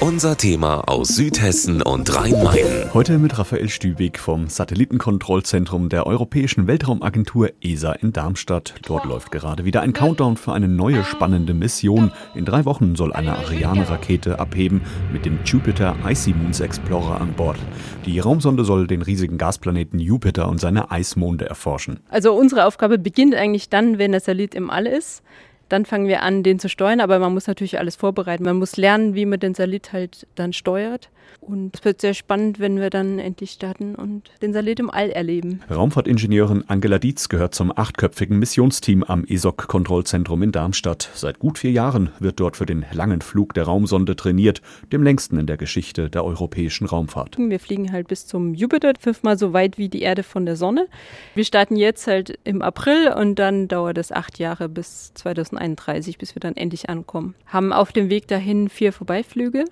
Unser Thema aus Südhessen und Rhein-Main. Heute mit Raphael Stübig vom Satellitenkontrollzentrum der Europäischen Weltraumagentur ESA in Darmstadt. Dort läuft gerade wieder ein Countdown für eine neue spannende Mission. In drei Wochen soll eine Ariane-Rakete abheben mit dem Jupiter Icy Moons Explorer an Bord. Die Raumsonde soll den riesigen Gasplaneten Jupiter und seine Eismonde erforschen. Also unsere Aufgabe beginnt eigentlich dann, wenn der Satellit im All ist. Dann fangen wir an, den zu steuern, aber man muss natürlich alles vorbereiten. Man muss lernen, wie man den Salit halt dann steuert. Und es wird sehr spannend, wenn wir dann endlich starten und den Salit im All erleben. Raumfahrtingenieurin Angela Dietz gehört zum achtköpfigen Missionsteam am ESOC-Kontrollzentrum in Darmstadt. Seit gut vier Jahren wird dort für den langen Flug der Raumsonde trainiert, dem längsten in der Geschichte der europäischen Raumfahrt. Wir fliegen halt bis zum Jupiter, fünfmal so weit wie die Erde von der Sonne. Wir starten jetzt halt im April und dann dauert es acht Jahre bis 2031, bis wir dann endlich ankommen. Haben auf dem Weg dahin vier Vorbeiflüge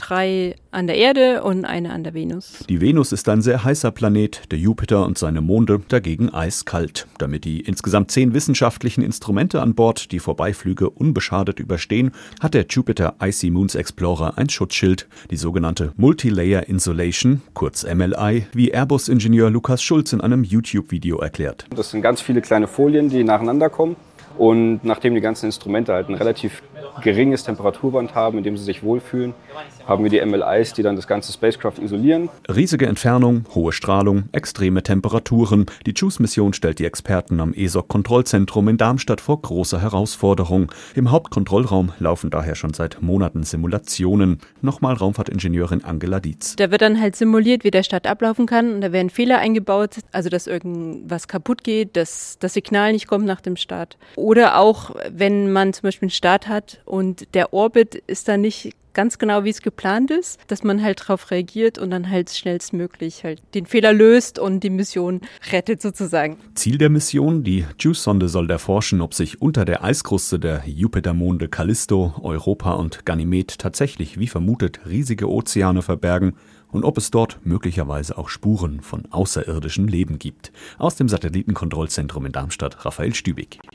drei an der Erde und eine an der Venus. Die Venus ist ein sehr heißer Planet, der Jupiter und seine Monde dagegen eiskalt. Damit die insgesamt zehn wissenschaftlichen Instrumente an Bord die Vorbeiflüge unbeschadet überstehen, hat der Jupiter Icy Moons Explorer ein Schutzschild, die sogenannte Multilayer Insulation, kurz MLI, wie Airbus-Ingenieur Lukas Schulz in einem YouTube-Video erklärt. Das sind ganz viele kleine Folien, die nacheinander kommen. Und nachdem die ganzen Instrumente halt ein relativ geringes Temperaturband haben, in dem sie sich wohlfühlen, haben wir die MLIs, die dann das ganze Spacecraft isolieren. Riesige Entfernung, hohe Strahlung, extreme Temperaturen. Die JUICE-Mission stellt die Experten am ESOC-Kontrollzentrum in Darmstadt vor große Herausforderung. Im Hauptkontrollraum laufen daher schon seit Monaten Simulationen. Nochmal Raumfahrtingenieurin Angela Dietz. Da wird dann halt simuliert, wie der Start ablaufen kann und da werden Fehler eingebaut, also dass irgendwas kaputt geht, dass das Signal nicht kommt nach dem Start. Oder auch, wenn man zum Beispiel einen Start hat und der Orbit ist dann nicht ganz genau, wie es geplant ist, dass man halt darauf reagiert und dann halt schnellstmöglich halt den Fehler löst und die Mission rettet sozusagen. Ziel der Mission, die JUICE-Sonde soll erforschen, ob sich unter der Eiskruste der Jupitermonde Callisto, Europa und Ganymed tatsächlich, wie vermutet, riesige Ozeane verbergen und ob es dort möglicherweise auch Spuren von außerirdischem Leben gibt. Aus dem Satellitenkontrollzentrum in Darmstadt, Raphael Stübig.